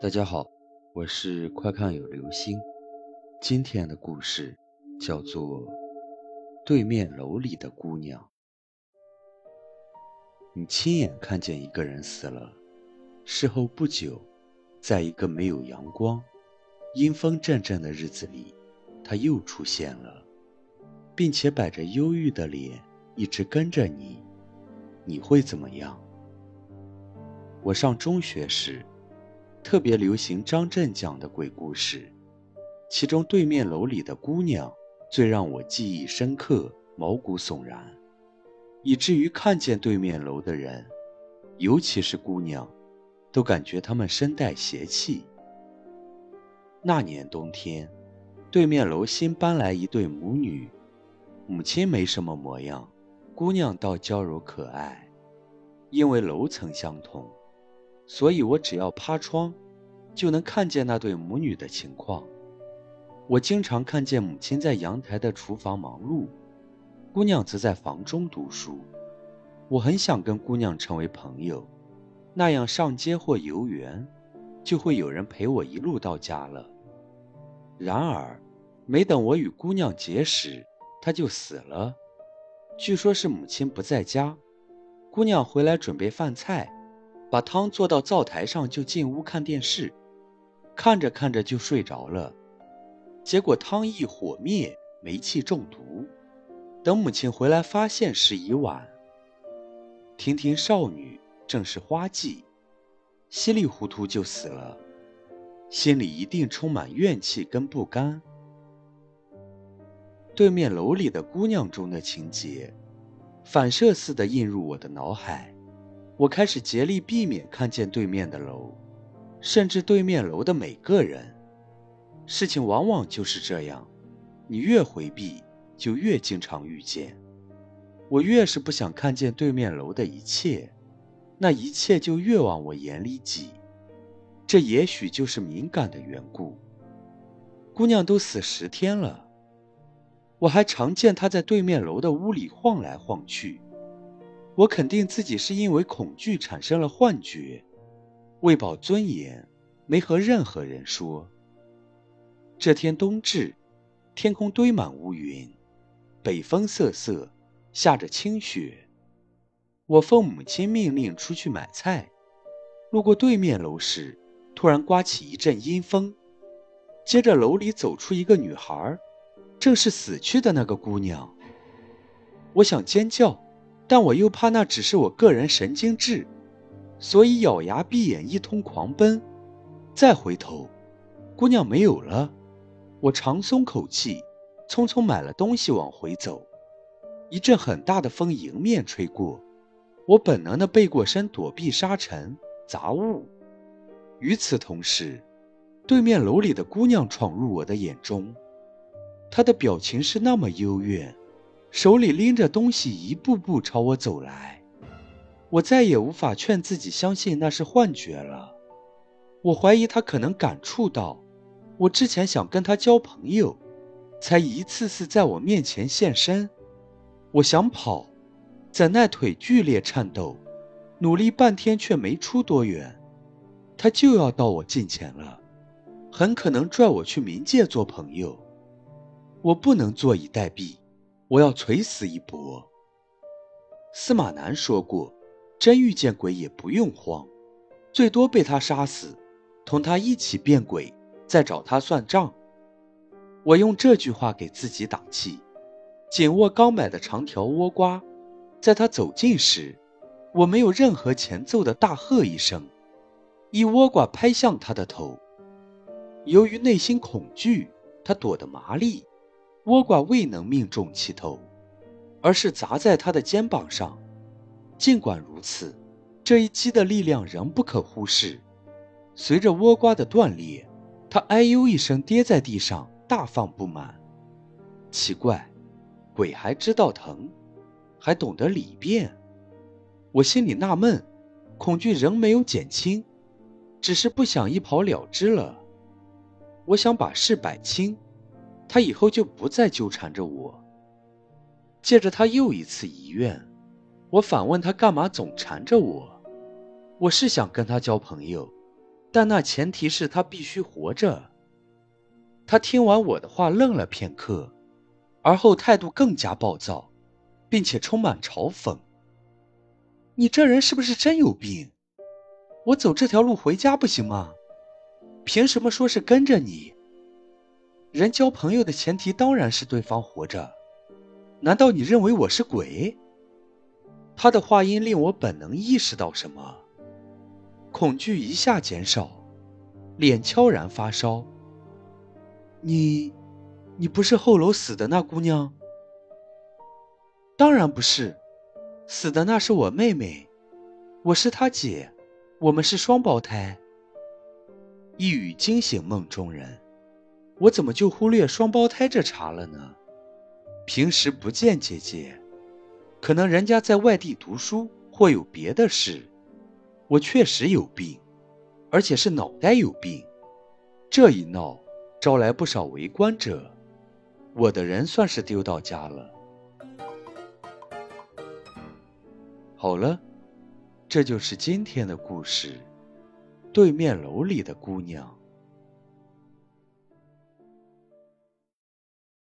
大家好，我是快看有流星。今天的故事叫做《对面楼里的姑娘》。你亲眼看见一个人死了，事后不久，在一个没有阳光、阴风阵阵的日子里，他又出现了，并且摆着忧郁的脸，一直跟着你，你会怎么样？我上中学时。特别流行张震讲的鬼故事，其中对面楼里的姑娘最让我记忆深刻、毛骨悚然，以至于看见对面楼的人，尤其是姑娘，都感觉他们身带邪气。那年冬天，对面楼新搬来一对母女，母亲没什么模样，姑娘倒娇柔可爱，因为楼层相同。所以我只要趴窗，就能看见那对母女的情况。我经常看见母亲在阳台的厨房忙碌，姑娘则在房中读书。我很想跟姑娘成为朋友，那样上街或游园，就会有人陪我一路到家了。然而，没等我与姑娘结识，她就死了。据说是母亲不在家，姑娘回来准备饭菜。把汤做到灶台上，就进屋看电视，看着看着就睡着了。结果汤一火灭，煤气中毒。等母亲回来，发现时已晚。亭亭少女正是花季，稀里糊涂就死了，心里一定充满怨气跟不甘。对面楼里的姑娘中的情节，反射似的映入我的脑海。我开始竭力避免看见对面的楼，甚至对面楼的每个人。事情往往就是这样，你越回避，就越经常遇见。我越是不想看见对面楼的一切，那一切就越往我眼里挤。这也许就是敏感的缘故。姑娘都死十天了，我还常见她在对面楼的屋里晃来晃去。我肯定自己是因为恐惧产生了幻觉，为保尊严，没和任何人说。这天冬至，天空堆满乌云，北风瑟瑟，下着清雪。我奉母亲命令出去买菜，路过对面楼时，突然刮起一阵阴风，接着楼里走出一个女孩，正是死去的那个姑娘。我想尖叫。但我又怕那只是我个人神经质，所以咬牙闭眼一通狂奔。再回头，姑娘没有了。我长松口气，匆匆买了东西往回走。一阵很大的风迎面吹过，我本能的背过身躲避沙尘杂物。与此同时，对面楼里的姑娘闯入我的眼中，她的表情是那么幽怨。手里拎着东西，一步步朝我走来。我再也无法劝自己相信那是幻觉了。我怀疑他可能感触到，我之前想跟他交朋友，才一次次在我面前现身。我想跑，怎奈腿剧烈颤抖，努力半天却没出多远，他就要到我近前了，很可能拽我去冥界做朋友。我不能坐以待毙。我要垂死一搏。司马南说过：“真遇见鬼也不用慌，最多被他杀死，同他一起变鬼，再找他算账。”我用这句话给自己打气，紧握刚买的长条倭瓜。在他走近时，我没有任何前奏的大喝一声，一倭瓜拍向他的头。由于内心恐惧，他躲得麻利。倭瓜未能命中其头，而是砸在他的肩膀上。尽管如此，这一击的力量仍不可忽视。随着倭瓜的断裂，他哎呦一声跌在地上，大放不满。奇怪，鬼还知道疼，还懂得理变。我心里纳闷，恐惧仍没有减轻，只是不想一跑了之了。我想把事摆清。他以后就不再纠缠着我。借着他又一次遗愿，我反问他干嘛总缠着我。我是想跟他交朋友，但那前提是他必须活着。他听完我的话，愣了片刻，而后态度更加暴躁，并且充满嘲讽：“你这人是不是真有病？我走这条路回家不行吗？凭什么说是跟着你？人交朋友的前提当然是对方活着。难道你认为我是鬼？”他的话音令我本能意识到什么，恐惧一下减少，脸悄然发烧。你，你不是后楼死的那姑娘？当然不是，死的那是我妹妹，我是她姐，我们是双胞胎。一语惊醒梦中人，我怎么就忽略双胞胎这茬了呢？平时不见姐姐。可能人家在外地读书或有别的事，我确实有病，而且是脑袋有病。这一闹，招来不少围观者，我的人算是丢到家了。好了，这就是今天的故事，对面楼里的姑娘。